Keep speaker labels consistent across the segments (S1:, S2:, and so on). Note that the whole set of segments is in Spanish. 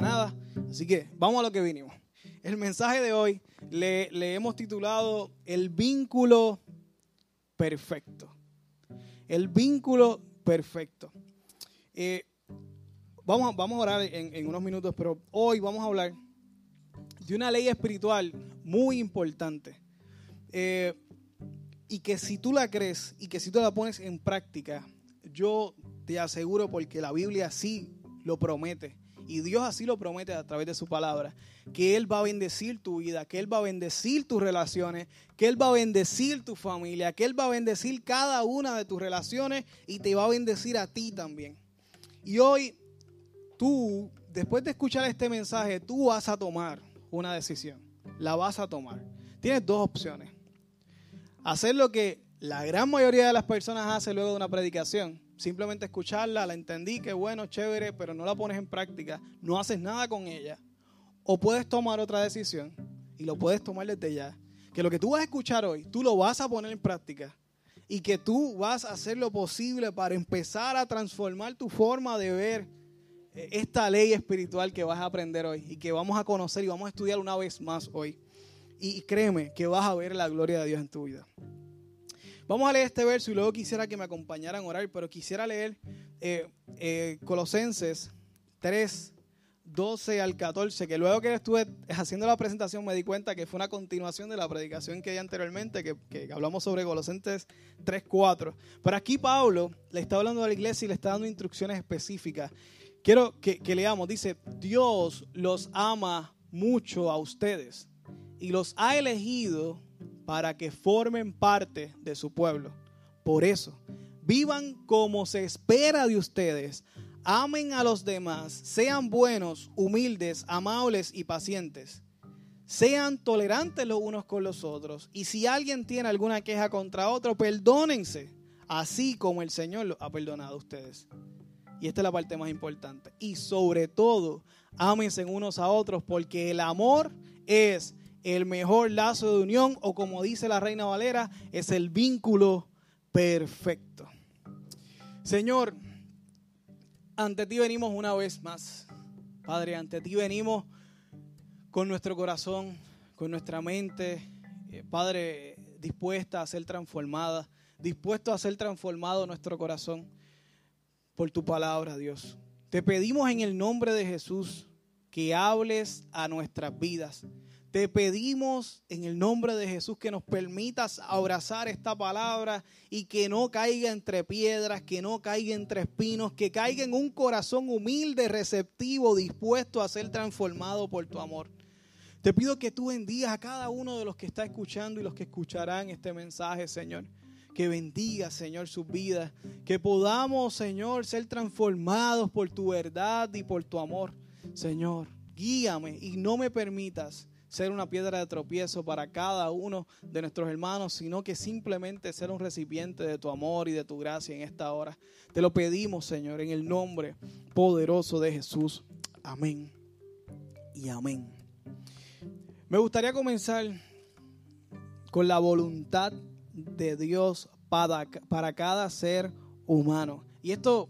S1: nada. Así que vamos a lo que vinimos. El mensaje de hoy le, hemos titulado El vínculo perfecto. El vínculo perfecto. Eh, vamos, vamos a orar en, unos minutos, pero hoy vamos a hablar de una ley espiritual muy importante. Eh, y que si tú la crees y que si tú la pones en práctica, yo te aseguro porque la Biblia sí lo promete y Dios así lo promete a través de su palabra, que Él va a bendecir tu vida, que Él va a bendecir tus relaciones, que Él va a bendecir tu familia, que Él va a bendecir cada una de tus relaciones y te va a bendecir a ti también. Y hoy tú, después de escuchar este mensaje, tú vas a tomar una decisión, la vas a tomar. Tienes dos opciones. Hacer lo que la gran mayoría de las personas hace luego de una predicación, simplemente escucharla, la entendí, que bueno, chévere, pero no la pones en práctica, no haces nada con ella. O puedes tomar otra decisión y lo puedes tomar desde ya. Que lo que tú vas a escuchar hoy, tú lo vas a poner en práctica y que tú vas a hacer lo posible para empezar a transformar tu forma de ver eh, esta ley espiritual que vas a aprender hoy y que vamos a conocer y vamos a estudiar una vez más hoy. Y créeme que vas a ver la gloria de Dios en tu vida. Vamos a leer este verso y luego quisiera que me acompañaran a orar, pero quisiera leer eh, eh, Colosenses 3, 12 al 14, que luego que estuve haciendo la presentación me di cuenta que fue una continuación de la predicación que di anteriormente, que, hablamos sobre Colosenses 3, 4. Pero aquí Pablo le está hablando a la iglesia y le está dando instrucciones específicas. Quiero que, que leamos, dice, Dios los ama mucho a ustedes y los ha elegido para que formen parte de su pueblo. Por eso, vivan como se espera de ustedes, amen a los demás, sean buenos, humildes, amables y pacientes. Sean tolerantes los unos con los otros. Y si alguien tiene alguna queja contra otro, perdónense, así como el Señor los ha perdonado a ustedes. Y esta es la parte más importante. Y sobre todo, ámense unos a otros, porque el amor es el mejor lazo de unión o como dice la reina Valera, es el vínculo perfecto. Señor, ante ti venimos una vez más. Padre, ante ti venimos con nuestro corazón, con nuestra mente, eh, Padre, dispuesta a ser transformada, dispuesto a ser transformado nuestro corazón por tu palabra, Dios. Te pedimos en el nombre de Jesús que hables a nuestras vidas te pedimos en el nombre de Jesús que nos permitas abrazar esta palabra y que no caiga entre piedras, que no caiga entre espinos, que caiga en un corazón humilde, receptivo, dispuesto a ser transformado por tu amor. Te pido que tú bendigas a cada uno de los que está escuchando y los que escucharán este mensaje, Señor. Que bendiga, Señor, sus vidas. Que podamos, Señor, ser transformados por tu verdad y por tu amor. Señor, guíame y no me permitas ser una piedra de tropiezo para cada uno de nuestros hermanos, sino que simplemente ser un recipiente de tu amor y de tu gracia en esta hora. Te lo pedimos, Señor, en el nombre poderoso de Jesús. Amén y amén. Me gustaría comenzar con la voluntad de Dios para, para cada ser humano. Y esto,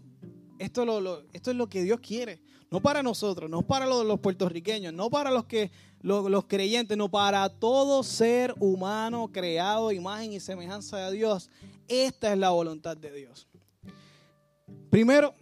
S1: esto, lo, esto es lo que Dios quiere. No para nosotros, no para los, los puertorriqueños, no para los que los, creyentes, no para todo ser humano creado, imagen y semejanza de Dios. Esta es la voluntad de Dios. Primero,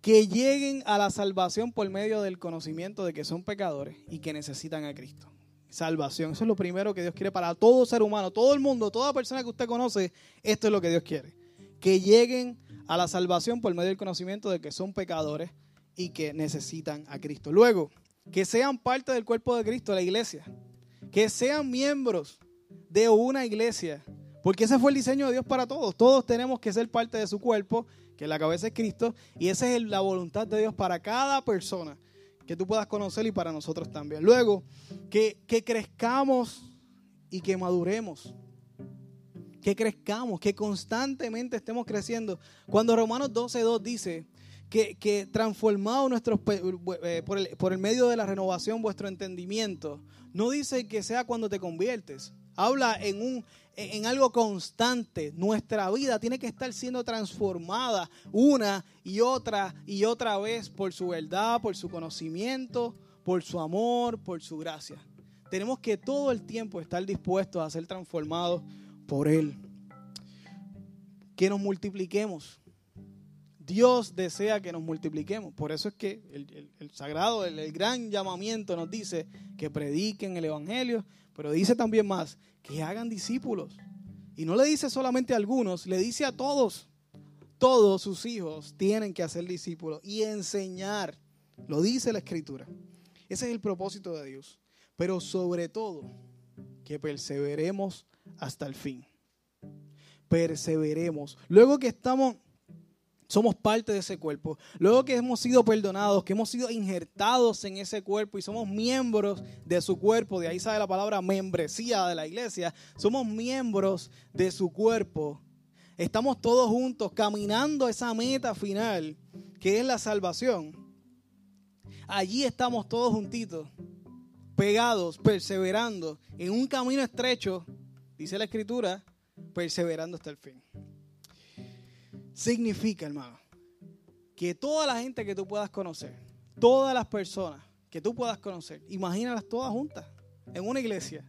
S1: que lleguen a la salvación por medio del conocimiento de que son pecadores y que necesitan a Cristo. Salvación, eso es lo primero que Dios quiere para todo ser humano, todo el mundo, toda persona que usted conoce, esto es lo que Dios quiere. Que lleguen a la salvación por medio del conocimiento de que son pecadores y que necesitan a Cristo. Luego, que sean parte del cuerpo de Cristo, la iglesia, que sean miembros de una iglesia, porque ese fue el diseño de Dios para todos. Todos tenemos que ser parte de su cuerpo, que la cabeza es Cristo, y esa es la voluntad de Dios para cada persona que tú puedas conocer y para nosotros también. Luego, que, que crezcamos y que maduremos. Que crezcamos, que constantemente estemos creciendo. Cuando Romanos 12.2 dice que, transformado nuestros, eh, por, el, por el medio de la renovación vuestro entendimiento. No dice que sea cuando te conviertes. Habla en un, en algo constante. Nuestra vida tiene que estar siendo transformada una y otra y otra vez por su verdad, por su conocimiento, por su amor, por su gracia. Tenemos que todo el tiempo estar dispuestos a ser transformados por Él. Que nos multipliquemos. Dios desea que nos multipliquemos. Por eso es que el, sagrado, el, gran llamamiento nos dice que prediquen el Evangelio, pero dice también más, que hagan discípulos. Y no le dice solamente a algunos, le dice a todos. Todos sus hijos tienen que hacer discípulos y enseñar. Lo dice la Escritura. Ese es el propósito de Dios. Pero sobre todo, que perseveremos hasta el fin. Perseveremos. Luego que estamos somos parte de ese cuerpo. Luego que hemos sido perdonados, que hemos sido injertados en ese cuerpo y somos miembros de su cuerpo, de ahí sale la palabra membresía de la iglesia, somos miembros de su cuerpo. Estamos todos juntos caminando esa meta final, que es la salvación. Allí estamos todos juntitos, pegados, perseverando en un camino estrecho, dice la escritura, perseverando hasta el fin significa, hermano, que toda la gente que tú puedas conocer, todas las personas que tú puedas conocer, imagínalas todas juntas en una iglesia.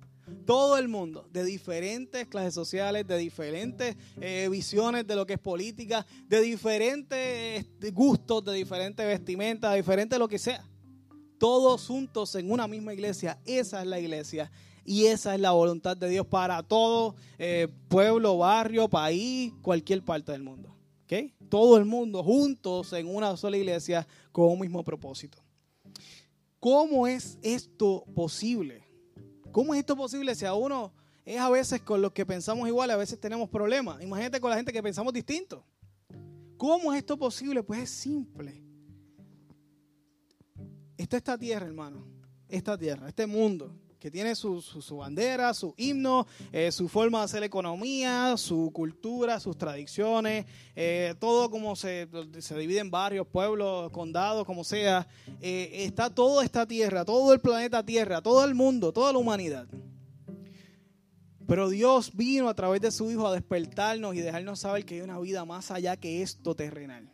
S1: Todo el mundo, de diferentes clases sociales, de diferentes eh, visiones de lo que es política, de diferentes este, gustos, de diferentes vestimentas, de diferentes lo que sea. Todos juntos en una misma iglesia. Esa es la iglesia. Y esa es la voluntad de Dios para todo eh, pueblo, barrio, país, cualquier parte del mundo. Todo el mundo juntos en una sola iglesia con un mismo propósito. ¿Cómo es esto posible? ¿Cómo es esto posible si a uno es a veces con los que pensamos igual, a veces tenemos problemas? Imagínate con la gente que pensamos distinto. ¿Cómo es esto posible? Pues es simple. Esta esta tierra, hermano. Esta tierra, este mundo que tiene su, bandera, su himno, eh, su forma de hacer economía, su cultura, sus tradiciones, eh, todo como se, se, divide en barrios, pueblos, condados, como sea. Eh, está toda esta tierra, todo el planeta Tierra, todo el mundo, toda la humanidad. Pero Dios vino a través de su Hijo a despertarnos y dejarnos saber que hay una vida más allá que esto terrenal.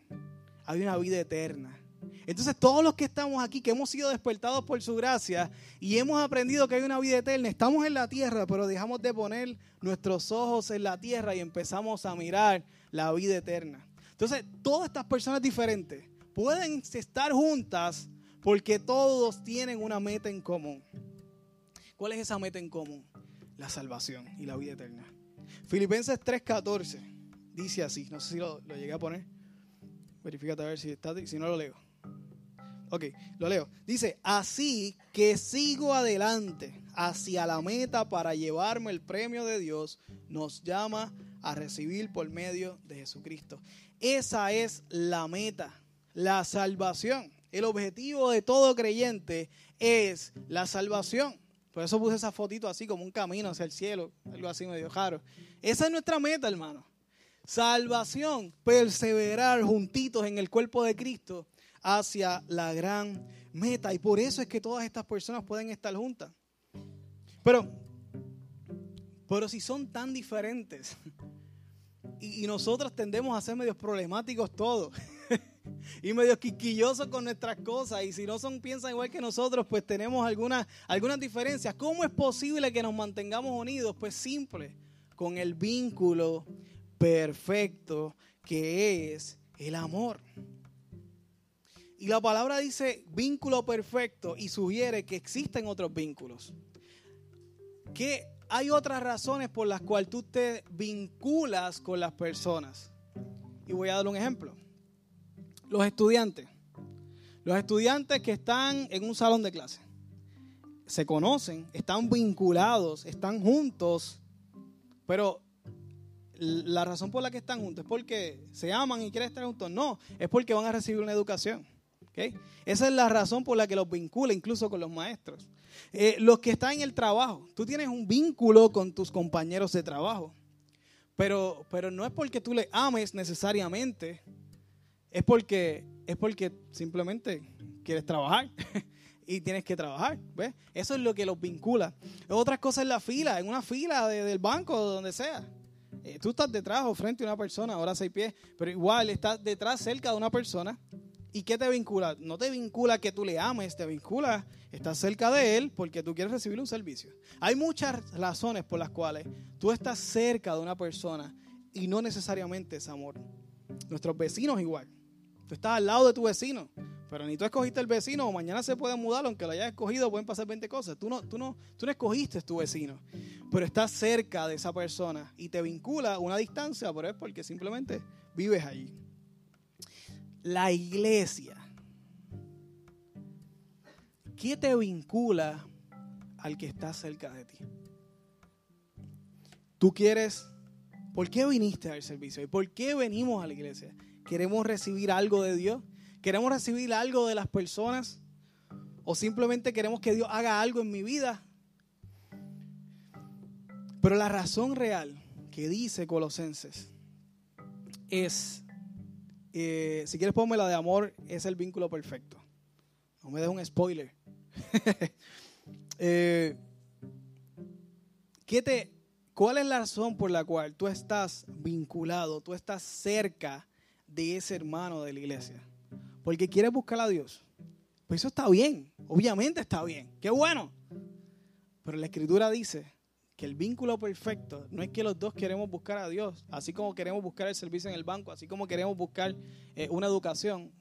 S1: Hay una vida eterna. Entonces todos los que estamos aquí, que hemos sido despertados por su gracia y hemos aprendido que hay una vida eterna, estamos en la tierra, pero dejamos de poner nuestros ojos en la tierra y empezamos a mirar la vida eterna. Entonces todas estas personas diferentes pueden estar juntas porque todos tienen una meta en común. ¿Cuál es esa meta en común? La salvación y la vida eterna. Filipenses 3:14 dice así, no sé si lo, llegué a poner. Verifícate a ver si, está, si no lo leo. Ok, lo leo. Dice, así que sigo adelante hacia la meta para llevarme el premio de Dios, nos llama a recibir por medio de Jesucristo. Esa es la meta, la salvación. El objetivo de todo creyente es la salvación. Por eso puse esa fotito así como un camino hacia el cielo, algo así medio raro. Esa es nuestra meta, hermano. Salvación, perseverar juntitos en el cuerpo de Cristo hacia la gran meta. Y por eso es que todas estas personas pueden estar juntas. Pero, pero si son tan diferentes y, nosotros tendemos a ser medios problemáticos todos y medios quisquillosos con nuestras cosas y si no son piensan igual que nosotros pues tenemos algunas algunas diferencias ¿cómo es posible que nos mantengamos unidos? pues simple con el vínculo perfecto que es el amor y la palabra dice vínculo perfecto y sugiere que existen otros vínculos. Que hay otras razones por las cuales tú te vinculas con las personas. Y voy a dar un ejemplo. Los estudiantes. Los estudiantes que están en un salón de clase. Se conocen, están vinculados, están juntos. Pero la razón por la que están juntos es porque se aman y quieren estar juntos. No, es porque van a recibir una educación. Esa es la razón por la que los vincula incluso con los maestros. Eh, los que están en el trabajo, tú tienes un vínculo con tus compañeros de trabajo, pero, pero no es porque tú le ames necesariamente, es porque, es porque simplemente quieres trabajar y tienes que trabajar, ¿ves? Eso es lo que los vincula. Otras cosas en la fila, en una fila del banco o donde sea. Eh, tú estás detrás o frente a una persona, ahora seis pies, pero igual estás detrás, cerca de una persona. ¿Y qué te vincula? No te vincula que tú le ames, te vincula, estás cerca de él porque tú quieres recibir un servicio. Hay muchas razones por las cuales tú estás cerca de una persona y no necesariamente es amor. Nuestros vecinos igual. Tú estás al lado de tu vecino, pero ni tú escogiste el vecino o mañana se puede mudar, aunque lo hayas escogido, pueden pasar 20 cosas. Tú no, tú no, tú no escogiste tu vecino, pero estás cerca de esa persona y te vincula una distancia, pero es porque simplemente vives allí. La iglesia. ¿Qué te vincula al que está cerca de ti? Tú quieres, ¿por qué viniste al servicio? ¿Y por qué venimos a la iglesia? ¿Queremos recibir algo de Dios? ¿Queremos recibir algo de las personas? ¿O simplemente queremos que Dios haga algo en mi vida? Pero la razón real que dice Colosenses es, si quieres ponme la de amor, es el vínculo perfecto. No me des un spoiler. Eh, ¿qué te, ¿Cuál es la razón por la cual tú estás vinculado, tú estás cerca de ese hermano de la iglesia? Porque quieres buscar a Dios. Pues eso está bien, obviamente está bien, qué bueno. Pero la escritura dice que el vínculo perfecto no es que los dos queremos buscar a Dios, así como queremos buscar el servicio en el banco, así como queremos buscar eh, una educación.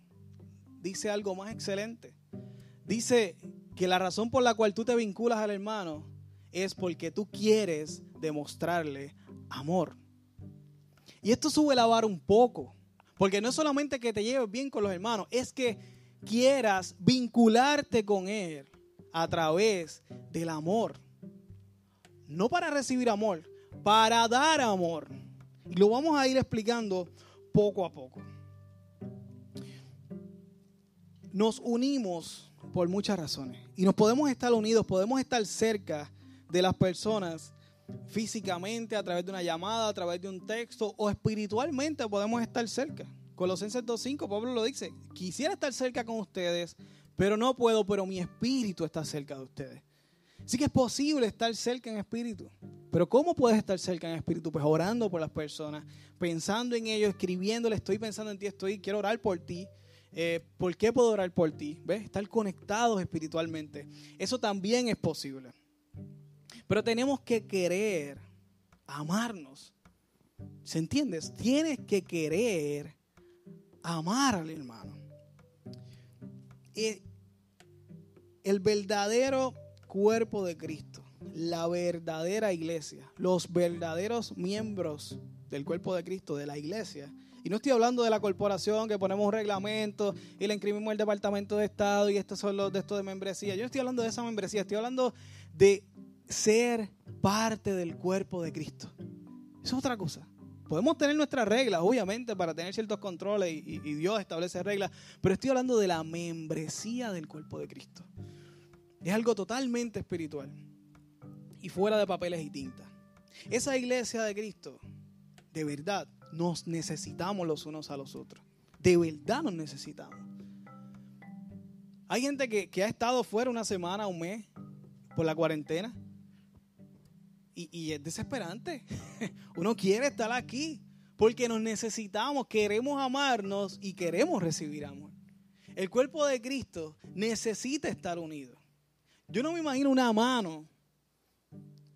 S1: Dice algo más excelente. Dice que la razón por la cual tú te vinculas al hermano es porque tú quieres demostrarle amor. Y esto sube la vara un poco, porque no es solamente que te lleves bien con los hermanos, es que quieras vincularte con Él a través del amor. No para recibir amor, para dar amor. Y lo vamos a ir explicando poco a poco. Nos unimos por muchas razones. Y nos podemos estar unidos, podemos estar cerca de las personas físicamente, a través de una llamada, a través de un texto o espiritualmente podemos estar cerca. Colosenses 2.5, Pablo lo dice, quisiera estar cerca con ustedes, pero no puedo, pero mi espíritu está cerca de ustedes. Sí que es posible estar cerca en espíritu. Pero ¿cómo puedes estar cerca en espíritu? Pues orando por las personas, pensando en ellos, escribiéndole, estoy pensando en ti, estoy, quiero orar por ti. Eh, ¿Por qué puedo orar por ti? ¿Ves? Estar conectados espiritualmente. Eso también es posible. Pero tenemos que querer amarnos. ¿Se entiendes? Tienes que querer amar al hermano. El verdadero cuerpo de Cristo, la verdadera iglesia, los verdaderos miembros del cuerpo de Cristo, de la iglesia. Y no estoy hablando de la corporación que ponemos un reglamento y le inscribimos el departamento de Estado y estos son los de estos de membresía. Yo no estoy hablando de esa membresía, estoy hablando de ser parte del cuerpo de Cristo. Es otra cosa. Podemos tener nuestras reglas, obviamente, para tener ciertos controles y, Dios establece reglas, pero estoy hablando de la membresía del cuerpo de Cristo. Es algo totalmente espiritual y fuera de papeles y tinta. Esa iglesia de Cristo, de verdad, nos necesitamos los unos a los otros. De verdad nos necesitamos. Hay gente que, que ha estado fuera una semana, un mes, por la cuarentena y, es desesperante. Uno quiere estar aquí porque nos necesitamos, queremos amarnos y queremos recibir amor. El cuerpo de Cristo necesita estar unido. Yo no me imagino una mano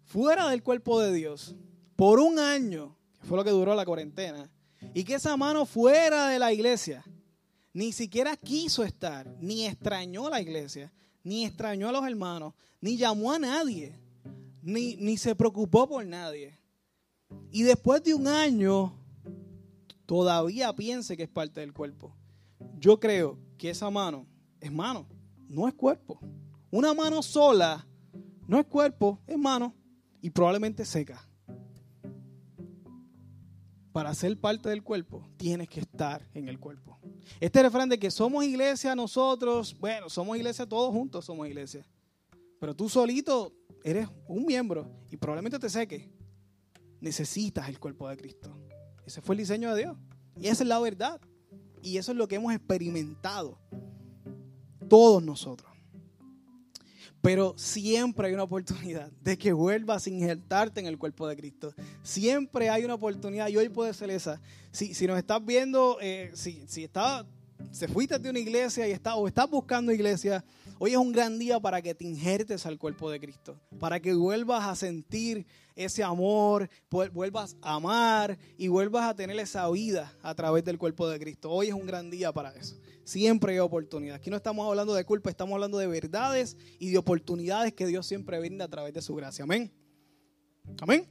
S1: fuera del cuerpo de Dios por un año, que fue lo que duró la cuarentena, y que esa mano fuera de la iglesia ni siquiera quiso estar, ni extrañó la iglesia, ni extrañó a los hermanos, ni llamó a nadie ni, se preocupó por nadie. Y después de un año, todavía piense que es parte del cuerpo. Yo creo que esa mano es mano, no es cuerpo. Una mano sola no es cuerpo, es mano y probablemente seca. Para ser parte del cuerpo, tienes que estar en el cuerpo. Este refrán de que somos iglesia nosotros, bueno, somos iglesia todos juntos, somos iglesia. Pero tú solito eres un miembro y probablemente te seque. Necesitas el cuerpo de Cristo. Ese fue el diseño de Dios. Y esa es la verdad. Y eso es lo que hemos experimentado todos nosotros. Pero siempre hay una oportunidad de que vuelvas a injertarte en el cuerpo de Cristo. Siempre hay una oportunidad y hoy puede ser esa. Si, si nos estás viendo, eh, si, si está, se fuiste de una iglesia y o estás buscando iglesia, hoy es un gran día para que te injertes al cuerpo de Cristo. Para que vuelvas a sentir ese amor, vuelvas a amar y vuelvas a tener esa vida a través del cuerpo de Cristo. Hoy es un gran día para eso. Siempre hay oportunidad. Aquí no estamos hablando de culpa, estamos hablando de verdades y de oportunidades que Dios siempre brinda a través de su gracia. Amén. Amén.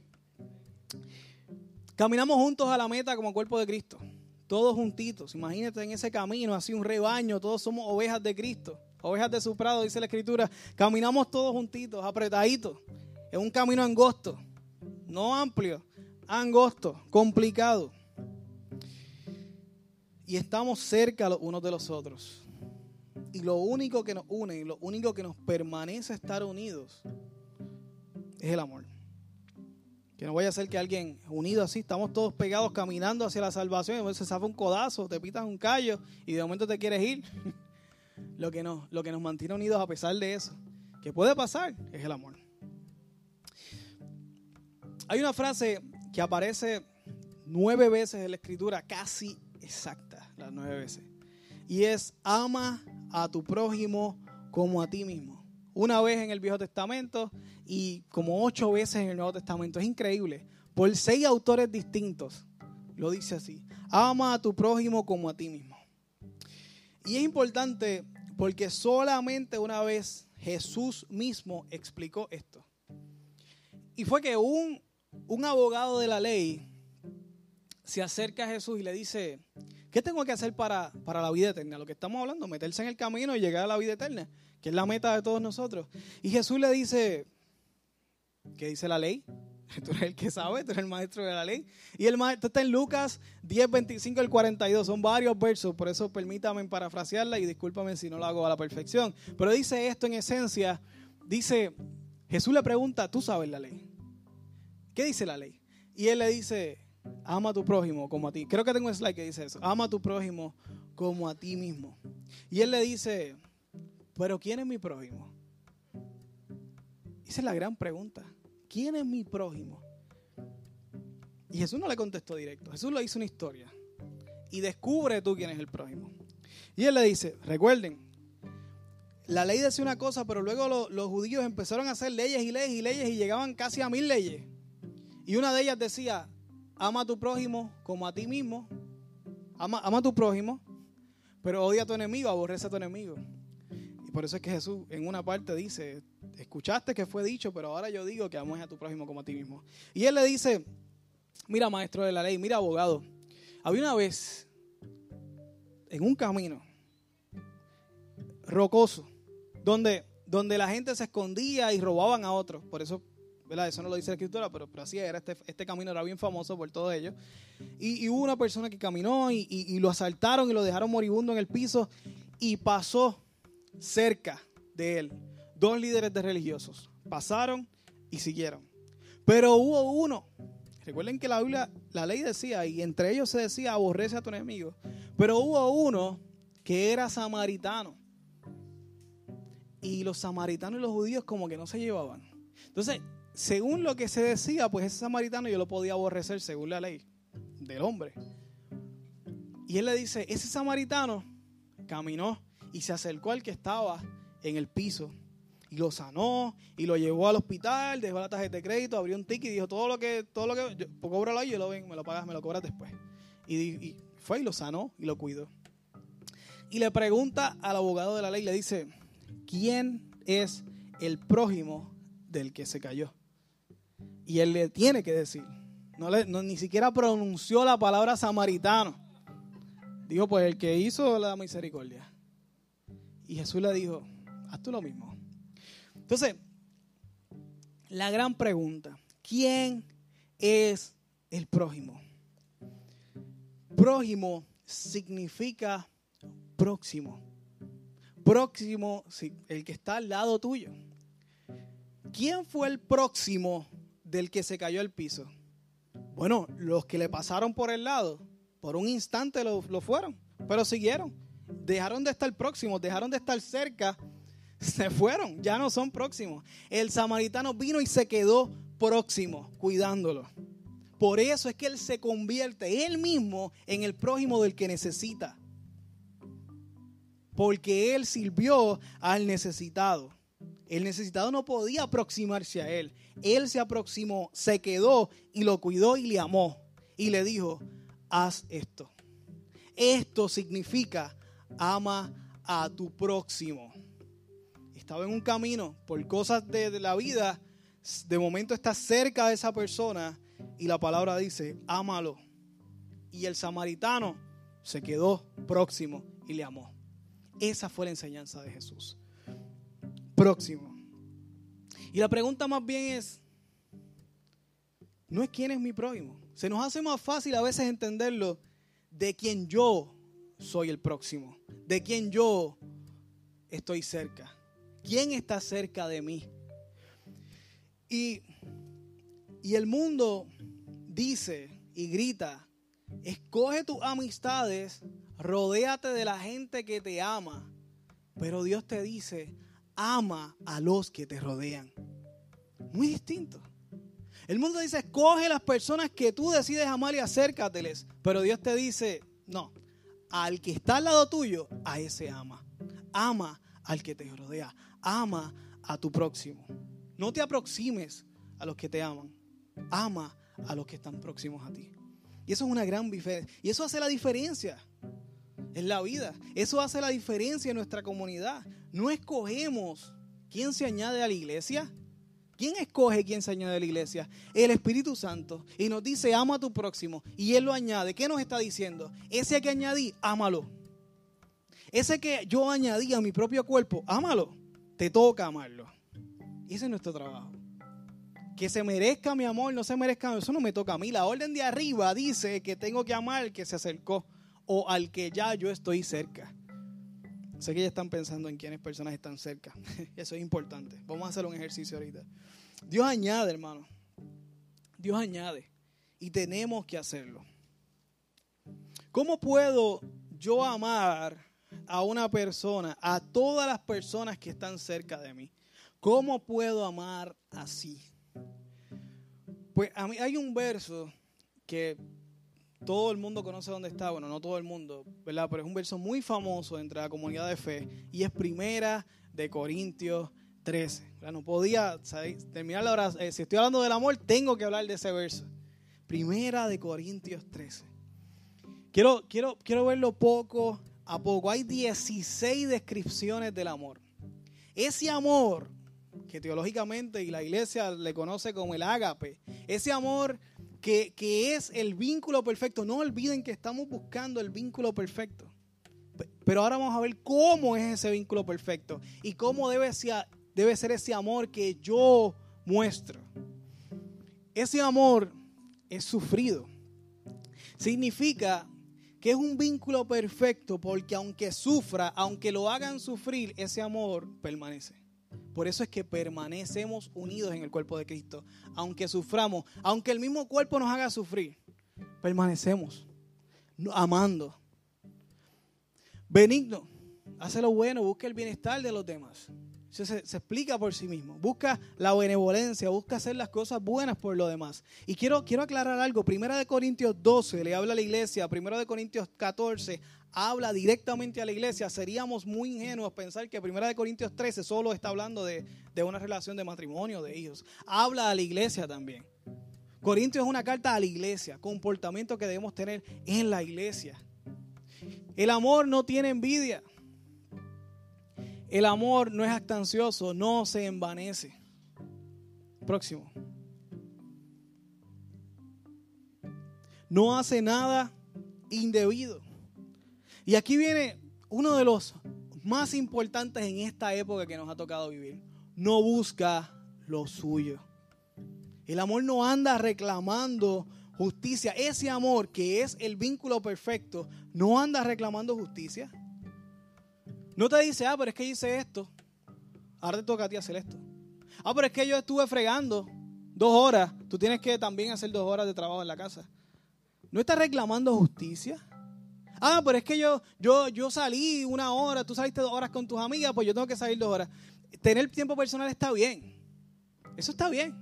S1: Caminamos juntos a la meta como cuerpo de Cristo. Todos juntitos. Imagínate en ese camino, así un rebaño. Todos somos ovejas de Cristo. Ovejas de su prado, dice la Escritura. Caminamos todos juntitos, apretaditos. Es un camino angosto. No amplio, angosto, complicado y estamos cerca los unos de los otros. Y lo único que nos une y lo único que nos permanece estar unidos es el amor. Que no vaya a ser que alguien unido así, estamos todos pegados caminando hacia la salvación, y se sabe un codazo, te pitas un callo y de momento te quieres ir. lo, que nos, lo que nos mantiene unidos a pesar de eso, que puede pasar, es el amor. Hay una frase que aparece nueve veces en la escritura, casi exacta las nueve veces. Y es ama a tu prójimo como a ti mismo. Una vez en el Viejo Testamento y como ocho veces en el Nuevo Testamento. Es increíble. Por seis autores distintos lo dice así. Ama a tu prójimo como a ti mismo. Y es importante porque solamente una vez Jesús mismo explicó esto. Y fue que un, un abogado de la ley se acerca a Jesús y le dice, ¿Qué tengo que hacer para, para la vida eterna? Lo que estamos hablando, meterse en el camino y llegar a la vida eterna, que es la meta de todos nosotros. Y Jesús le dice, ¿qué dice la ley? Tú eres el que sabe, tú eres el maestro de la ley. Y el maestro está en Lucas 10, 25 al 42. Son varios versos, por eso permítame parafrasearla y discúlpame si no lo hago a la perfección. Pero dice esto en esencia, dice, Jesús le pregunta, ¿tú sabes la ley? ¿Qué dice la ley? Y él le dice, Ama a tu prójimo como a ti. Creo que tengo un slide que dice eso. Ama a tu prójimo como a ti mismo. Y él le dice, pero ¿quién es mi prójimo? Esa es la gran pregunta. ¿Quién es mi prójimo? Y Jesús no le contestó directo. Jesús le hizo una historia. Y descubre tú quién es el prójimo. Y él le dice, recuerden, la ley decía una cosa, pero luego los, judíos empezaron a hacer leyes y leyes y leyes y llegaban casi a mil leyes. Y una de ellas decía, ama a tu prójimo como a ti mismo. Ama, ama a tu prójimo, pero odia a tu enemigo, aborrece a tu enemigo. Y por eso es que Jesús en una parte dice, escuchaste que fue dicho, pero ahora yo digo que ames a tu prójimo como a ti mismo. Y él le dice, mira maestro de la ley, mira abogado, había una vez en un camino rocoso, donde, donde la gente se escondía y robaban a otros. Por eso eso no lo dice la escritura, pero, pero así era. Este, este, camino era bien famoso por todo ello. Y, hubo una persona que caminó y, lo asaltaron y lo dejaron moribundo en el piso y pasó cerca de él dos líderes de religiosos. Pasaron y siguieron. Pero hubo uno. Recuerden que la Biblia, la ley decía, y entre ellos se decía, aborrece a tu enemigo. Pero hubo uno que era samaritano. Y los samaritanos y los judíos como que no se llevaban. Entonces, según lo que se decía, pues ese samaritano yo lo podía aborrecer según la ley del hombre. Y él le dice, ese samaritano caminó y se acercó al que estaba en el piso y lo sanó y lo llevó al hospital, dejó la tarjeta de crédito, abrió un ticket y dijo todo lo que, todo lo que, yo, pues cóbralo ahí, yo lo ven, me lo pagas, me lo cobras después. Y, y fue y lo sanó y lo cuidó. Y le pregunta al abogado de la ley, le dice, ¿quién es el prójimo del que se cayó? Y él le tiene que decir. No, le, ni siquiera pronunció la palabra samaritano. Dijo, pues el que hizo la misericordia. Y Jesús le dijo, haz tú lo mismo. Entonces, la gran pregunta, ¿quién es el prójimo? Prójimo significa próximo. Próximo, el que está al lado tuyo. ¿Quién fue el próximo del que se cayó al piso? Bueno, los que le pasaron por el lado, por un instante lo, fueron, pero siguieron. Dejaron de estar próximos, dejaron de estar cerca, se fueron, ya no son próximos. El samaritano vino y se quedó próximo, cuidándolo. Por eso es que él se convierte él mismo en el prójimo del que necesita. Porque él sirvió al necesitado. El necesitado no podía aproximarse a él. Él se aproximó, se quedó y lo cuidó y le amó. Y le dijo, haz esto. Esto significa ama a tu próximo. Estaba en un camino por cosas de, la vida. De momento está cerca de esa persona y la palabra dice, ámalo. Y el samaritano se quedó próximo y le amó. Esa fue la enseñanza de Jesús. Próximo. Y la pregunta más bien es, no es quién es mi prójimo. Se nos hace más fácil a veces entenderlo de quien yo soy el próximo, de quien yo estoy cerca. ¿Quién está cerca de mí? Y, y el mundo dice y grita, escoge tus amistades, rodéate de la gente que te ama, pero Dios te dice, ama a los que te rodean. Muy distinto. El mundo dice, escoge las personas que tú decides amar y acércateles, pero Dios te dice, no, al que está al lado tuyo, a ese ama. Ama al que te rodea, ama a tu próximo. No te aproximes a los que te aman, ama a los que están próximos a ti. Y eso es una gran diferencia. Y eso hace la diferencia en la vida. Eso hace la diferencia en nuestra comunidad. No escogemos quién se añade a la iglesia. ¿Quién escoge quién se añade a la iglesia? El Espíritu Santo. Y nos dice, ama a tu próximo. Y Él lo añade. ¿Qué nos está diciendo? Ese que añadí, ámalo. Ese que yo añadí a mi propio cuerpo, ámalo. Te toca amarlo. Ese es nuestro trabajo que se merezca mi amor, no se merezca, eso no me toca a mí. La orden de arriba dice que tengo que amar al que se acercó o al que ya yo estoy cerca. Sé que ya están pensando en quiénes personas están cerca. Eso es importante. Vamos a hacer un ejercicio ahorita. Dios añade, hermano. Dios añade. Y tenemos que hacerlo. ¿Cómo puedo yo amar a una persona, a todas las personas que están cerca de mí? ¿Cómo puedo amar así? Pues a mí hay un verso que todo el mundo conoce dónde está, bueno, no todo el mundo, ¿verdad? Pero es un verso muy famoso entre la comunidad de fe y es Primera de Corintios 13. No podía terminar la hora, eh, si estoy hablando del amor, tengo que hablar de ese verso. Primera de Corintios 13. Quiero, quiero, quiero verlo poco a poco. Hay 16 descripciones del amor. Ese amor que teológicamente y la iglesia le conoce como el ágape, ese amor que, es el vínculo perfecto. No olviden que estamos buscando el vínculo perfecto. Pero ahora vamos a ver cómo es ese vínculo perfecto y cómo debe ser, debe ser ese amor que yo muestro. Ese amor es sufrido. Significa que es un vínculo perfecto porque aunque sufra, aunque lo hagan sufrir, ese amor permanece. Por eso es que permanecemos unidos en el cuerpo de Cristo. Aunque suframos, aunque el mismo cuerpo nos haga sufrir, permanecemos amando. Benigno, hace lo bueno, busca el bienestar de los demás. Se, explica por sí mismo. Busca la benevolencia, busca hacer las cosas buenas por lo demás. Y quiero, quiero aclarar algo. Primera de Corintios 12 le habla a la iglesia. Primera de Corintios 14 habla directamente a la iglesia, seríamos muy ingenuos pensar que 1 Corintios 13 solo está hablando de, una relación de matrimonio, de hijos. Habla a la iglesia también. Corintios es una carta a la iglesia, comportamiento que debemos tener en la iglesia. El amor no tiene envidia. El amor no es actancioso, no se envanece. Próximo. No hace nada indebido. Y aquí viene uno de los más importantes en esta época que nos ha tocado vivir. No busca lo suyo. El amor no anda reclamando justicia. Ese amor que es el vínculo perfecto, no anda reclamando justicia. No te dice, ah, pero es que hice esto. Ahora te toca a ti hacer esto. Ah, pero es que yo estuve fregando dos horas. Tú tienes que también hacer dos horas de trabajo en la casa. No está reclamando justicia. Ah, pero es que yo, yo, yo salí una hora, tú saliste dos horas con tus amigas, pues yo tengo que salir dos horas. Tener tiempo personal está bien. Eso está bien.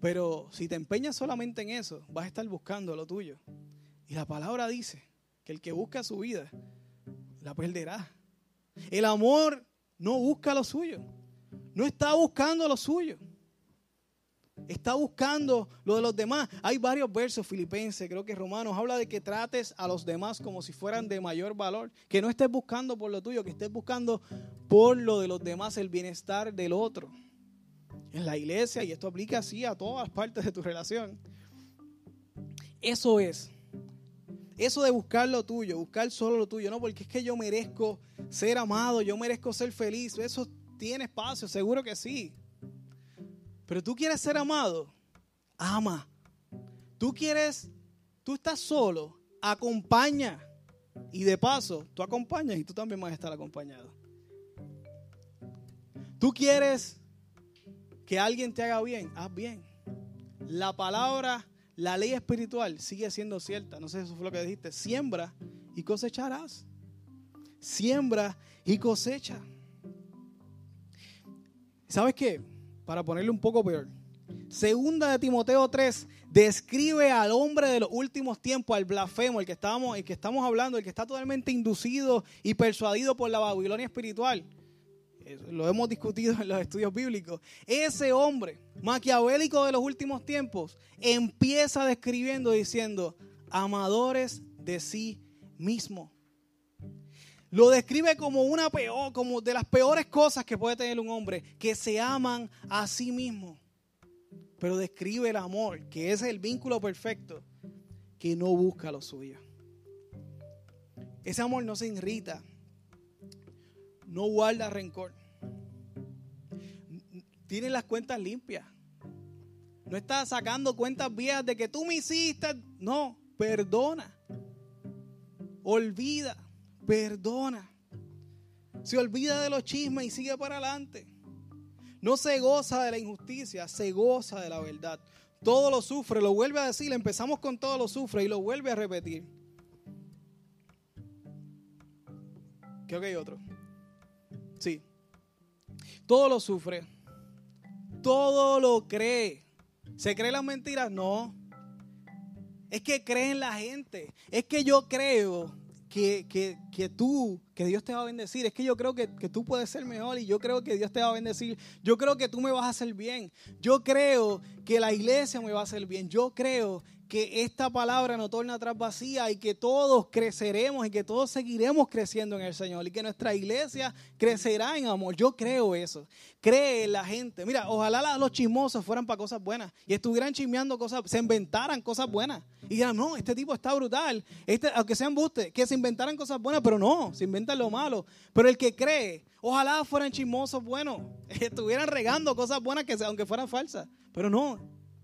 S1: Pero si te empeñas solamente en eso, vas a estar buscando lo tuyo. Y la palabra dice que el que busca su vida, la perderá. El amor no busca lo suyo. No está buscando lo suyo. Está buscando lo de los demás. Hay varios versos filipenses, creo que Romanos, habla de que trates a los demás como si fueran de mayor valor. Que no estés buscando por lo tuyo, que estés buscando por lo de los demás, el bienestar del otro. En la iglesia, y esto aplica así a todas partes de tu relación. Eso es. Eso de buscar lo tuyo, buscar solo lo tuyo, no, porque es que yo merezco ser amado, yo merezco ser feliz. Eso tiene espacio, seguro que sí. Pero tú quieres ser amado, ama. Tú quieres, tú estás solo, acompaña. Y de paso, tú acompañas y tú también vas a estar acompañado. Tú quieres que alguien te haga bien, haz bien. La palabra, la ley espiritual sigue siendo cierta. No sé si eso fue lo que dijiste. Siembra y cosecharás. Siembra y cosecha. ¿Sabes qué? para ponerle un poco peor. Segunda de Timoteo 3 describe al hombre de los últimos tiempos, al blasfemo, el que, estamos, el que estamos hablando, el que está totalmente inducido y persuadido por la Babilonia espiritual. Lo hemos discutido en los estudios bíblicos. Ese hombre maquiavélico de los últimos tiempos empieza describiendo diciendo, amadores de sí mismo lo describe como una peor, como de las peores cosas que puede tener un hombre, que se aman a sí mismo. Pero describe el amor, que es el vínculo perfecto, que no busca lo suyo. Ese amor no se irrita, no guarda rencor. Tiene las cuentas limpias. No está sacando cuentas viejas de que tú me hiciste. No, perdona. Olvida perdona. Se olvida de los chismes y sigue para adelante. No se goza de la injusticia, se goza de la verdad. Todo lo sufre, lo vuelve a decir. Empezamos con todo lo sufre y lo vuelve a repetir. Creo que hay otro. Sí. Todo lo sufre. Todo lo cree. ¿Se cree las mentiras? No. Es que cree en la gente. Es que yo creo que, que, que, tú, que Dios te va a bendecir. Es que yo creo que, que, tú puedes ser mejor y yo creo que Dios te va a bendecir. Yo creo que tú me vas a hacer bien. Yo creo que la iglesia me va a hacer bien. Yo creo que esta palabra no torna atrás vacía y que todos creceremos y que todos seguiremos creciendo en el Señor y que nuestra iglesia crecerá en amor. Yo creo eso. Cree la gente. Mira, ojalá los chismosos fueran para cosas buenas y estuvieran chismeando cosas, se inventaran cosas buenas. Y digan, no, este tipo está brutal. Este, aunque sea embuste, que se inventaran cosas buenas, pero no, se inventan lo malo. Pero el que cree, ojalá fueran chismosos buenos, estuvieran regando cosas buenas que aunque fueran falsas. Pero no,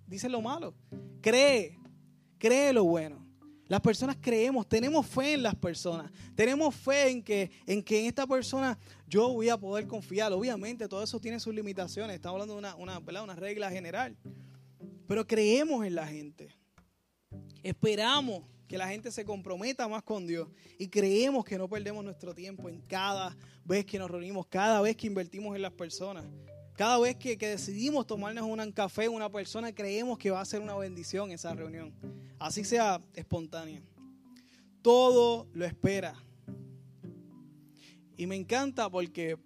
S1: dice lo malo. Cree, cree lo bueno. Las personas creemos, tenemos fe en las personas, tenemos fe en que, en que esta persona yo voy a poder confiar. Obviamente todo eso tiene sus limitaciones, estamos hablando de una, una, una regla general, pero creemos en la gente. Esperamos que la gente se comprometa más con Dios y creemos que no perdemos nuestro tiempo en cada vez que nos reunimos, cada vez que invertimos en las personas. Cada vez que, decidimos tomarnos un café, una persona, creemos que va a ser una bendición esa reunión. Así sea espontánea. Todo lo espera. Y me encanta porque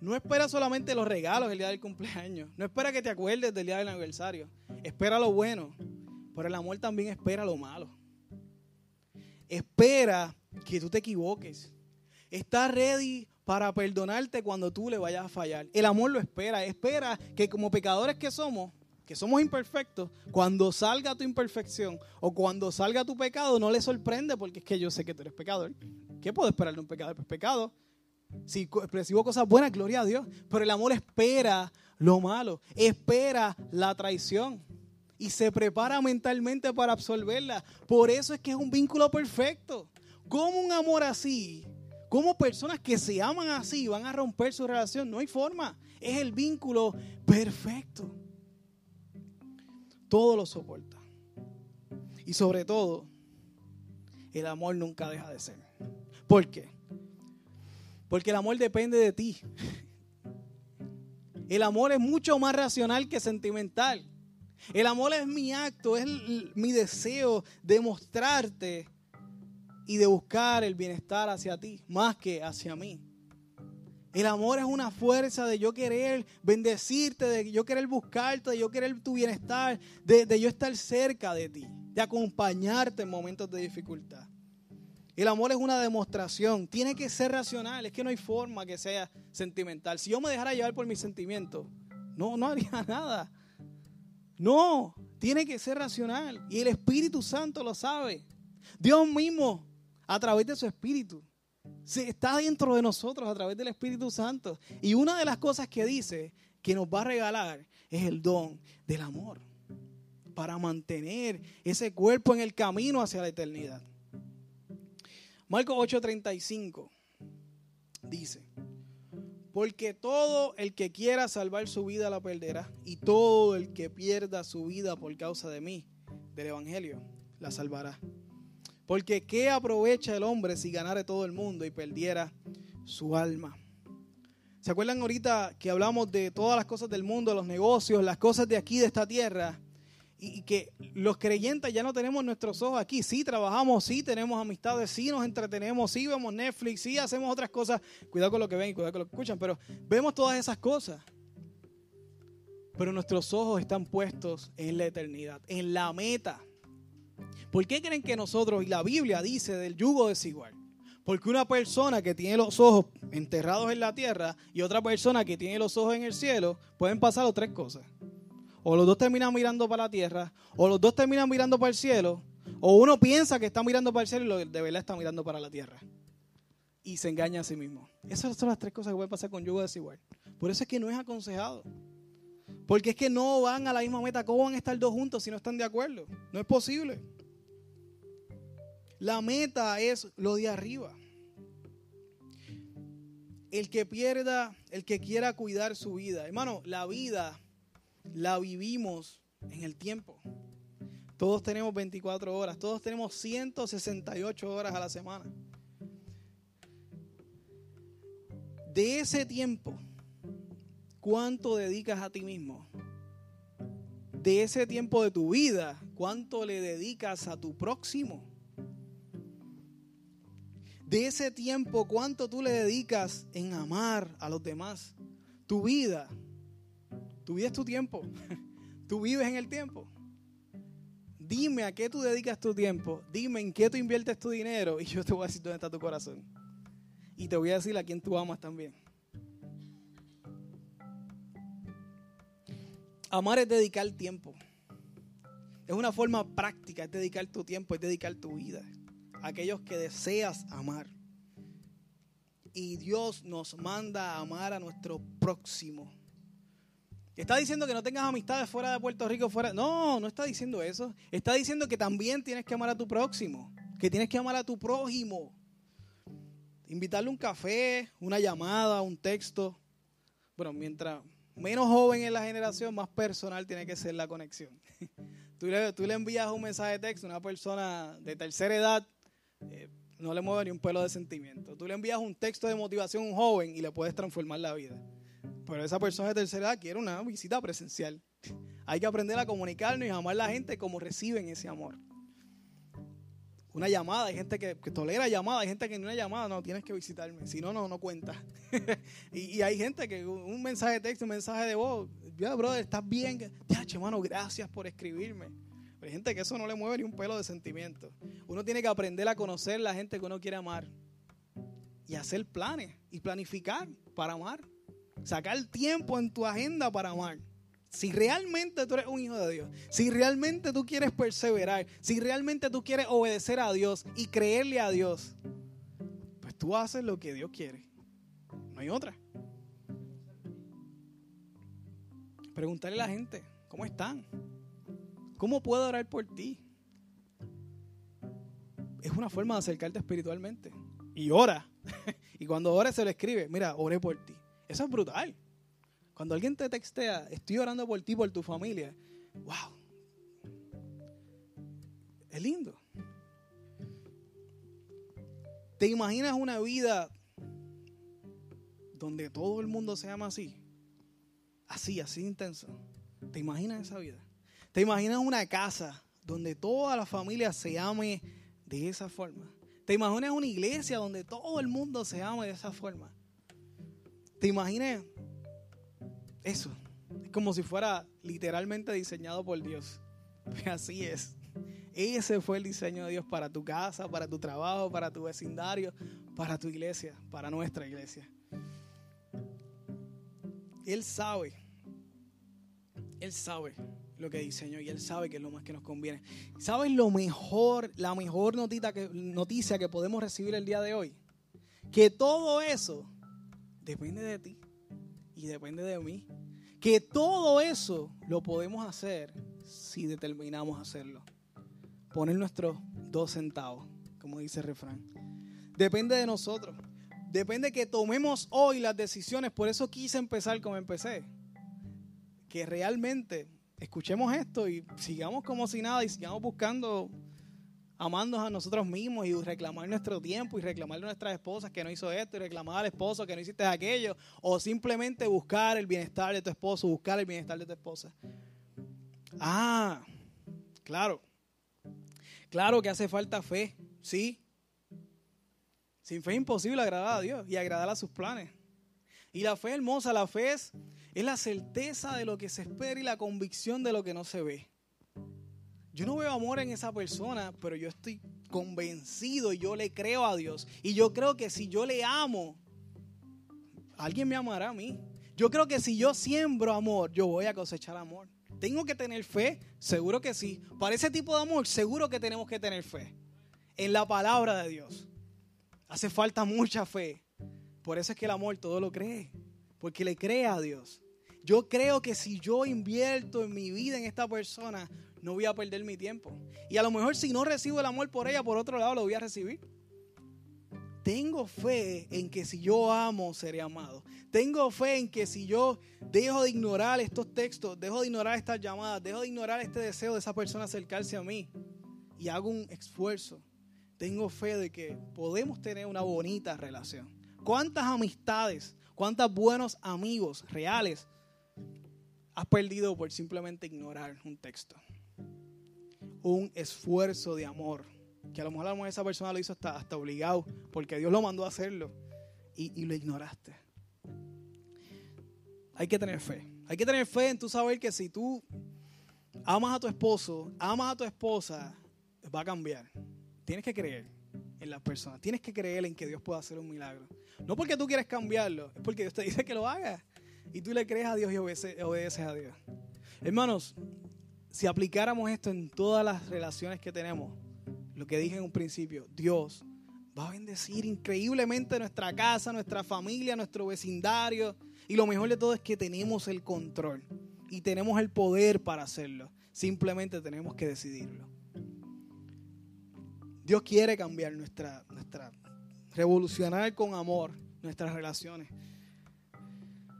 S1: no espera solamente los regalos el día del cumpleaños. No espera que te acuerdes del día del aniversario. Espera lo bueno. Pero el amor también espera lo malo. Espera que tú te equivoques. Está ready para perdonarte cuando tú le vayas a fallar. El amor lo espera, espera que como pecadores que somos, que somos imperfectos, cuando salga tu imperfección o cuando salga tu pecado, no le sorprende porque es que yo sé que tú eres pecador. ¿Qué puedo esperar de un pecador? Pues pecado. Si recibo cosas buenas, gloria a Dios. Pero el amor espera lo malo, espera la traición y se prepara mentalmente para absolverla. Por eso es que es un vínculo perfecto. ¿Cómo un amor así ¿Cómo personas que se aman así van a romper su relación? No hay forma. Es el vínculo perfecto. Todo lo soporta. Y sobre todo, el amor nunca deja de ser. ¿Por qué? Porque el amor depende de ti. El amor es mucho más racional que sentimental. El amor es mi acto, es mi deseo de mostrarte y de buscar el bienestar hacia ti, más que hacia mí. El amor es una fuerza de yo querer bendecirte, de yo querer buscarte, de yo querer tu bienestar, de, de yo estar cerca de ti, de acompañarte en momentos de dificultad. El amor es una demostración, tiene que ser racional, es que no hay forma que sea sentimental. Si yo me dejara llevar por mis sentimientos, no, no haría nada. No, tiene que ser racional. Y el Espíritu Santo lo sabe. Dios mismo, a través de su Espíritu, se está dentro de nosotros a través del Espíritu Santo. Y una de las cosas que dice que nos va a regalar es el don del amor para mantener ese cuerpo en el camino hacia la eternidad. Marcos 8:35 dice, porque todo el que quiera salvar su vida la perderá, y todo el que pierda su vida por causa de mí, del Evangelio, la salvará. Porque ¿qué aprovecha el hombre si ganare todo el mundo y perdiera su alma? ¿Se acuerdan ahorita que hablamos de todas las cosas del mundo, los negocios, las cosas de aquí, de esta tierra? y que los creyentes ya no tenemos nuestros ojos aquí. Sí, trabajamos, sí, tenemos amistades, sí, nos entretenemos, sí, vemos Netflix, sí, hacemos otras cosas. Cuidado con lo que ven y cuidado con lo que escuchan, pero vemos todas esas cosas. Pero nuestros ojos están puestos en la eternidad, en la meta. ¿Por qué creen que nosotros, y la Biblia dice del yugo desigual? Porque una persona que tiene los ojos enterrados en la tierra y otra persona que tiene los ojos en el cielo, pueden pasar tres cosas o los dos terminan mirando para la tierra, o los dos terminan mirando para el cielo, o uno piensa que está mirando para el cielo y de verdad está mirando para la tierra. Y se engaña a sí mismo. Esas son las tres cosas que pueden pasar con yugo desigual. Por eso es que no es aconsejado. Porque es que no van a la misma meta. ¿Cómo van a estar dos juntos si no están de acuerdo? No es posible. La meta es lo de arriba. El que pierda, el que quiera cuidar su vida. Hermano, la vida la vivimos en el tiempo. Todos tenemos 24 horas, todos tenemos 168 horas a la semana. De ese tiempo, ¿cuánto dedicas a ti mismo? De ese tiempo de tu vida, ¿cuánto le dedicas a tu próximo? De ese tiempo, ¿cuánto tú le dedicas en amar a los demás? Tu vida tu vida es tu tiempo. Tú vives en el tiempo. Dime a qué tú dedicas tu tiempo. Dime en qué tú inviertes tu dinero. Y yo te voy a decir dónde está tu corazón. Y te voy a decir a quién tú amas también. Amar es dedicar tiempo. Es una forma práctica, es dedicar tu tiempo, es dedicar tu vida aquellos que deseas amar. Y Dios nos manda a amar a nuestro próximo. Está diciendo que no tengas amistades fuera de Puerto Rico, fuera. No, no está diciendo eso. Está diciendo que también tienes que amar a tu próximo, que tienes que amar a tu prójimo. Invitarle un café, una llamada, un texto. Bueno, mientras menos joven es la generación, más personal tiene que ser la conexión. Tú le, tú le envías un mensaje de texto a una persona de tercera edad, eh, no le mueve ni un pelo de sentimiento. Tú le envías un texto de motivación a un joven y le puedes transformar la vida. Pero esa persona de tercera edad quiere una visita presencial. Hay que aprender a comunicarnos y amar a la gente como reciben ese amor. Una llamada, hay gente que, tolera llamada, hay gente que ni una llamada, no, tienes que visitarme, si no, no, no cuenta. y, hay gente que un mensaje de texto, un mensaje de voz, ya, brother, estás bien, ya, hermano, gracias por escribirme. Hay gente que eso no le mueve ni un pelo de sentimiento. Uno tiene que aprender a conocer la gente que uno quiere amar y hacer planes y planificar para amar. Sacar tiempo en tu agenda para amar. Si realmente tú eres un hijo de Dios, si realmente tú quieres perseverar, si realmente tú quieres obedecer a Dios y creerle a Dios, pues tú haces lo que Dios quiere. No hay otra. Preguntarle a la gente, ¿cómo están? ¿Cómo puedo orar por ti? Es una forma de acercarte espiritualmente. Y ora. y cuando ora se le escribe, mira, oré por ti. Eso es brutal. Cuando alguien te textea, estoy orando por ti, por tu familia. ¡Wow! Es lindo. ¿Te imaginas una vida donde todo el mundo se llama así? Así, así intenso. ¿Te imaginas esa vida? ¿Te imaginas una casa donde toda la familia se ame de esa forma? ¿Te imaginas una iglesia donde todo el mundo se ame de esa forma? ¿Te imaginas eso? Es como si fuera literalmente diseñado por Dios. Así es. Ese fue el diseño de Dios para tu casa, para tu trabajo, para tu vecindario, para tu iglesia, para nuestra iglesia. Él sabe, Él sabe lo que diseñó y Él sabe que es lo más que nos conviene. ¿Sabes lo mejor, la mejor notita que, noticia que podemos recibir el día de hoy? Que todo eso depende de ti y depende de mí. Que todo eso lo podemos hacer si determinamos hacerlo poner nuestros dos centavos, como dice el refrán. Depende de nosotros. Depende que tomemos hoy las decisiones. Por eso quise empezar como empecé. Que realmente escuchemos esto y sigamos como si nada y sigamos buscando amarnos a nosotros mismos y reclamar nuestro tiempo y reclamar a nuestras esposas que no hizo esto y reclamar al esposo que no hiciste aquello o simplemente buscar el bienestar de tu esposo, buscar el bienestar de tu esposa. Ah, claro. Claro que hace falta fe, sí. Sin fe es imposible agradar a Dios y agradar a sus planes. Y la fe hermosa, la fe es, es la certeza de lo que se espera y la convicción de lo que no se ve. Yo no veo amor en esa persona, pero yo estoy convencido y yo le creo a Dios. Y yo creo que si yo le amo, alguien me amará a mí. Yo creo que si yo siembro amor, yo voy a cosechar amor. ¿Tengo que tener fe? Seguro que sí. Para ese tipo de amor, seguro que tenemos que tener fe. En la palabra de Dios. Hace falta mucha fe. Por eso es que el amor todo lo cree. Porque le cree a Dios. Yo creo que si yo invierto en mi vida en esta persona, no voy a perder mi tiempo. Y a lo mejor si no recibo el amor por ella, por otro lado lo voy a recibir. Tengo fe en que si yo amo, seré amado. Tengo fe en que si yo dejo de ignorar estos textos, dejo de ignorar estas llamadas, dejo de ignorar este deseo de esa persona acercarse a mí y hago un esfuerzo, tengo fe de que podemos tener una bonita relación. ¿Cuántas amistades, cuántos buenos amigos reales has perdido por simplemente ignorar un texto? Un esfuerzo de amor que a lo mejor esa persona lo hizo hasta, hasta obligado, porque Dios lo mandó a hacerlo y, lo ignoraste. Hay que tener fe. Hay que tener fe en tú saber que si tú amas a tu esposo, amas a tu esposa, va a cambiar. Tienes que creer en las personas. Tienes que creer en que Dios puede hacer un milagro. No porque tú quieres cambiarlo, es porque Dios te dice que lo hagas. Y tú le crees a Dios y obedeces a Dios. Hermanos, si aplicáramos esto en todas las relaciones que tenemos, lo que dije en un principio, Dios va a bendecir increíblemente nuestra casa, nuestra familia, nuestro vecindario. Y lo mejor de todo es que tenemos el control y tenemos el poder para hacerlo. Simplemente tenemos que decidirlo. Dios quiere cambiar nuestra, nuestra, revolucionar con amor nuestras relaciones,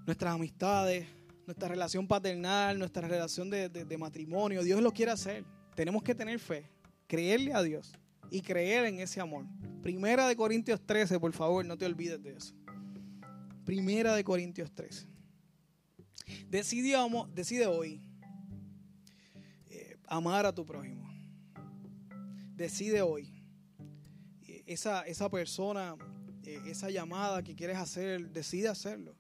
S1: nuestras amistades, nuestra relación paternal, nuestra relación de, de matrimonio. Dios lo quiere hacer. Tenemos que tener fe creerle a Dios y creer en ese amor. Primera de Corintios 13, por favor, no te olvides de eso. Primera de Corintios 13. Decide, hoy eh, amar a tu prójimo. Decide hoy. Eh, esa, esa persona, eh, esa llamada que quieres hacer, decide hacerlo.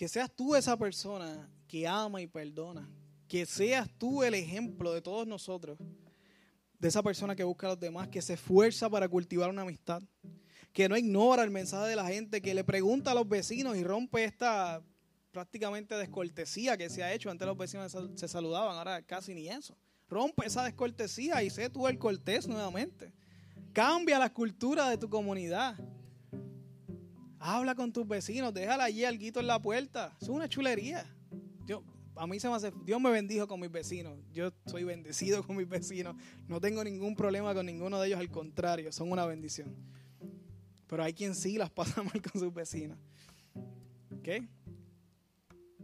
S1: Que seas tú esa persona que ama y perdona que seas tú el ejemplo de todos nosotros, de esa persona que busca a los demás, que se esfuerza para cultivar una amistad, que no ignora el mensaje de la gente, que le pregunta a los vecinos y rompe esta prácticamente descortesía que se ha hecho. Antes los vecinos se saludaban, ahora casi ni eso. Rompe esa descortesía y sé tú el cortés nuevamente. Cambia la cultura de tu comunidad. Habla con tus vecinos, déjala allí alguito en la puerta. Es una chulería. Yo, a mí se me hace, Dios me bendijo con mis vecinos. Yo soy bendecido con mis vecinos. No tengo ningún problema con ninguno de ellos, al contrario, son una bendición. Pero hay quien sí las pasa mal con sus vecinos. ¿Ok?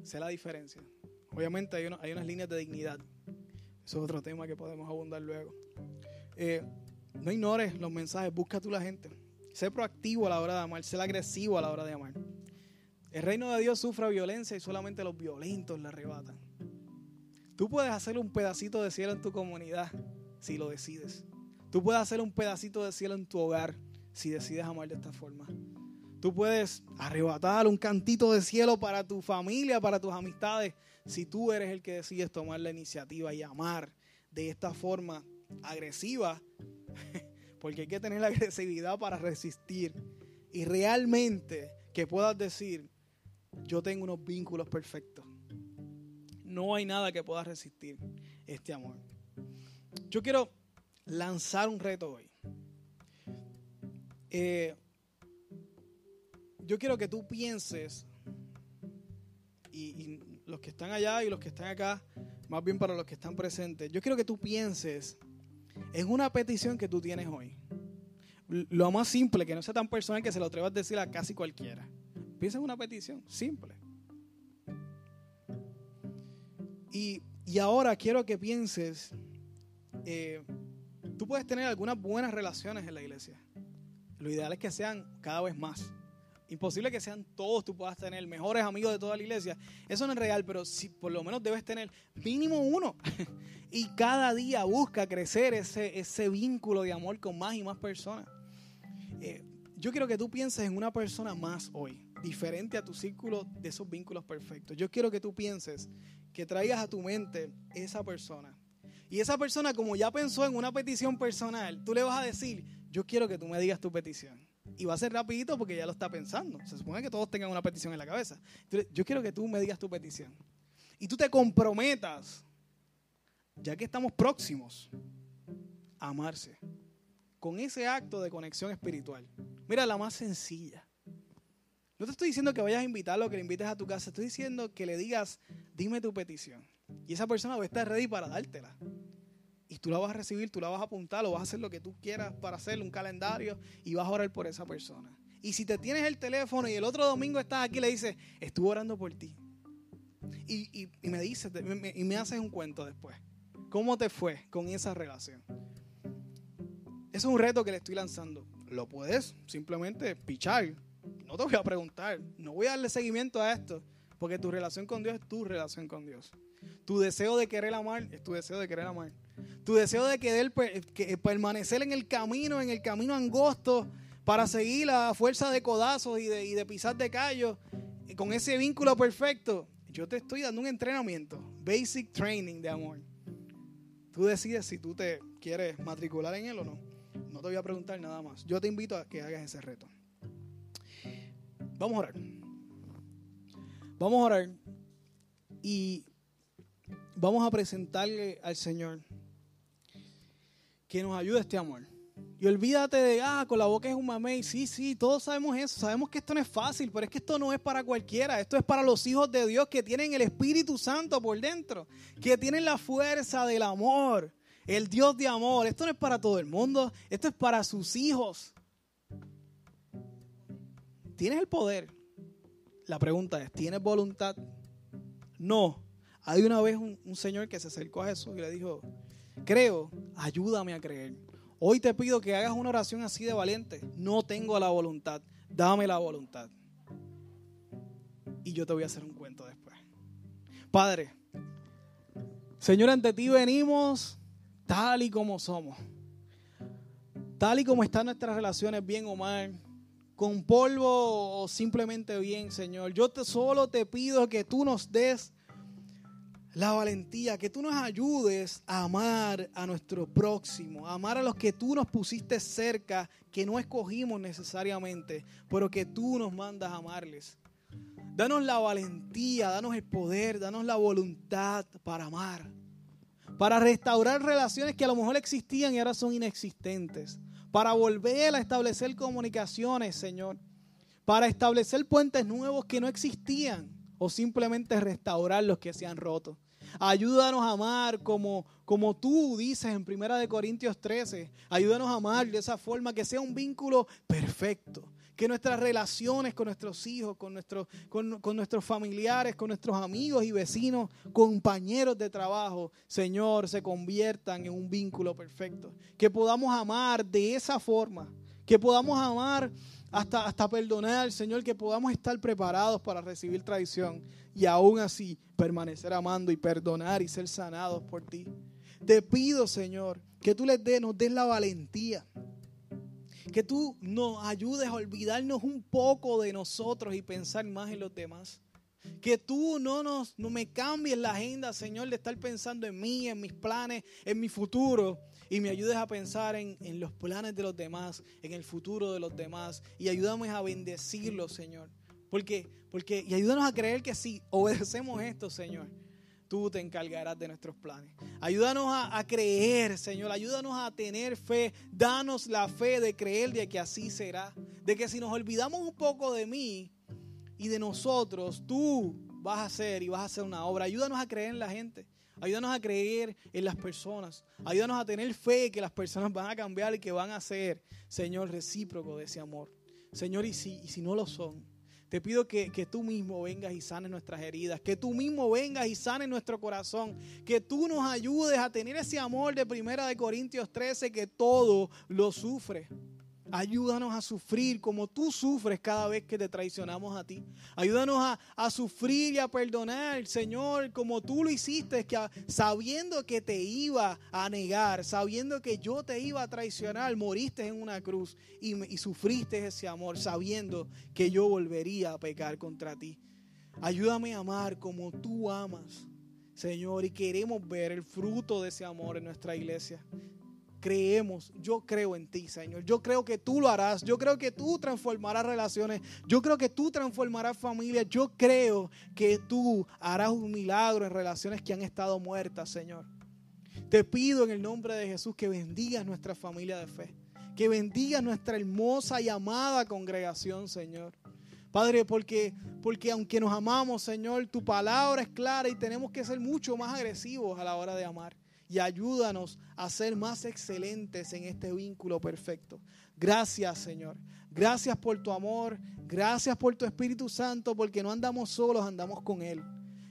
S1: Sé la diferencia. Obviamente hay, unas líneas de dignidad. Eso es otro tema que podemos abundar luego. Eh, No ignores los mensajes, busca tú la gente. Sé proactivo a la hora de amar, sé agresivo a la hora de amar. El reino de Dios sufre violencia y solamente los violentos la arrebatan. Tú puedes hacer un pedacito de cielo en tu comunidad si lo decides. Tú puedes hacer un pedacito de cielo en tu hogar si decides amar de esta forma. Tú puedes arrebatar un cantito de cielo para tu familia, para tus amistades, si tú eres el que decides tomar la iniciativa y amar de esta forma agresiva, porque hay que tener la agresividad para resistir y realmente que puedas decir, yo tengo unos vínculos perfectos. No hay nada que pueda resistir este amor. Yo quiero lanzar un reto hoy. Eh, yo quiero que tú pienses, y, los que están allá y los que están acá, más bien para los que están presentes, yo quiero que tú pienses en una petición que tú tienes hoy. Lo más simple, que no sea tan personal que se lo atrevas a decir a casi cualquiera. Piensa en una petición, simple. Y, ahora quiero que pienses, eh, tú puedes tener algunas buenas relaciones en la iglesia. Lo ideal es que sean cada vez más. Imposible que sean todos, tú puedas tener mejores amigos de toda la iglesia. Eso no es real, pero si por lo menos debes tener mínimo uno. y cada día busca crecer ese, ese vínculo de amor con más y más personas. Eh, yo quiero que tú pienses en una persona más hoy, diferente a tu círculo de esos vínculos perfectos. Yo quiero que tú pienses, que traigas a tu mente esa persona. Y esa persona, como ya pensó en una petición personal, tú le vas a decir, yo quiero que tú me digas tu petición. Y va a ser rapidito porque ya lo está pensando. Se supone que todos tengan una petición en la cabeza. yo quiero que tú me digas tu petición. Y tú te comprometas, ya que estamos próximos, a amarse. Con ese acto de conexión espiritual. Mira, la más sencilla. No te estoy diciendo que vayas a invitarlo, que le invites a tu casa. Estoy diciendo que le digas, dime tu petición. Y esa persona va a estar ready para dártela. Y tú la vas a recibir, tú la vas a apuntar, o vas a hacer lo que tú quieras para hacerle, un calendario, y vas a orar por esa persona. Y si te tienes el teléfono y el otro domingo estás aquí, le dices, estuve orando por ti. Y, me dices, y me haces un cuento después. ¿Cómo te fue con esa relación? es un reto que le estoy lanzando. Lo puedes simplemente pichar. No te voy a preguntar. No voy a darle seguimiento a esto. Porque tu relación con Dios es tu relación con Dios. Tu deseo de querer amar es tu deseo de querer amar. Tu deseo de querer permanecer en el camino, en el camino angosto, para seguir la fuerza de codazos y de, pisar de callos, con ese vínculo perfecto. Yo te estoy dando un entrenamiento, basic training de amor. Tú decides si tú te quieres matricular en él o no. No te voy a preguntar nada más. Yo te invito a que hagas ese reto. Vamos a orar. Vamos a orar y vamos a presentarle al Señor que nos ayude este amor. Y olvídate de, ah, con la boca es un mamey. Sí, sí, todos sabemos eso. Sabemos que esto no es fácil, pero es que esto no es para cualquiera. Esto es para los hijos de Dios que tienen el Espíritu Santo por dentro, que tienen la fuerza del amor, el Dios de amor. Esto no es para todo el mundo, esto es para sus hijos. Tienes el poder, la pregunta es, ¿tienes voluntad? No. Hay una vez un, señor que se acercó a Jesús y le dijo, creo, ayúdame a creer. Hoy te pido que hagas una oración así de valiente. No tengo la voluntad, dame la voluntad. Y yo te voy a hacer un cuento después. Padre, Señor, ante ti venimos tal y como somos. Tal y como están nuestras relaciones, bien o mal con polvo o simplemente bien, Señor. Yo te, solo te pido que tú nos des la valentía, que tú nos ayudes a amar a nuestro próximo, a amar a los que tú nos pusiste cerca, que no escogimos necesariamente, pero que tú nos mandas a amarles. Danos la valentía, danos el poder, danos la voluntad para amar, para restaurar relaciones que a lo mejor existían y ahora son inexistentes para volver a establecer comunicaciones, Señor, para establecer puentes nuevos que no existían o simplemente restaurar los que se han roto. Ayúdanos a amar como, como tú dices en 1 Corintios 13. Ayúdanos a amar de esa forma que sea un vínculo perfecto, Que nuestras relaciones con nuestros hijos, con nuestros, con, con nuestros familiares, con nuestros amigos y vecinos, compañeros de trabajo, Señor, se conviertan en un vínculo perfecto. Que podamos amar de esa forma. Que podamos amar hasta, hasta perdonar, Señor, que podamos estar preparados para recibir traición y aún así permanecer amando y perdonar y ser sanados por ti. Te pido, Señor, que tú les des, nos des la valentía. Que tú nos ayudes a olvidarnos un poco de nosotros y pensar más en los demás. Que tú no, nos, no me cambies la agenda, Señor, de estar pensando en mí, en mis planes, en mi futuro. Y me ayudes a pensar en, en los planes de los demás, en el futuro de los demás. Y ayúdame a bendecirlos, Señor. Porque, porque, y ayúdanos a creer que si obedecemos esto, Señor, tú te encargarás de nuestros planes. Ayúdanos a, creer, Señor. Ayúdanos a tener fe. Danos la fe de creer de que así será. De que si nos olvidamos un poco de mí y de nosotros, tú vas a hacer y vas a hacer una obra. Ayúdanos a creer en la gente. Ayúdanos a creer en las personas. Ayúdanos a tener fe que las personas van a cambiar y que van a ser, Señor, recíproco de ese amor. Señor, y si, y si no lo son, te pido que, que, tú mismo vengas y sanes nuestras heridas, que tú mismo vengas y sanes nuestro corazón, que tú nos ayudes a tener ese amor de Primera de Corintios 13 que todo lo sufre. Ayúdanos a sufrir como tú sufres cada vez que te traicionamos a ti. Ayúdanos a, a, sufrir y a perdonar, Señor, como tú lo hiciste, que sabiendo que te iba a negar, sabiendo que yo te iba a traicionar, moriste en una cruz y, y sufriste ese amor, sabiendo que yo volvería a pecar contra ti. Ayúdame a amar como tú amas, Señor, y queremos ver el fruto de ese amor en nuestra iglesia creemos, yo creo en ti, Señor. Yo creo que tú lo harás. Yo creo que tú transformarás relaciones. Yo creo que tú transformarás familias. Yo creo que tú harás un milagro en relaciones que han estado muertas, Señor. Te pido en el nombre de Jesús que bendigas nuestra familia de fe. Que bendigas nuestra hermosa y amada congregación, Señor. Padre, porque, porque aunque nos amamos, Señor, tu palabra es clara y tenemos que ser mucho más agresivos a la hora de amar y ayúdanos a ser más excelentes en este vínculo perfecto. Gracias, Señor. Gracias por tu amor. Gracias por tu Espíritu Santo, porque no andamos solos, andamos con Él.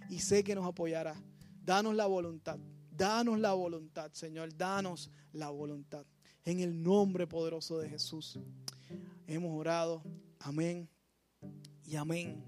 S1: Y sé que nos apoyará. Danos la voluntad. Danos la voluntad, Señor. Danos la voluntad. En el nombre poderoso de Jesús. Hemos orado. Amén y amén.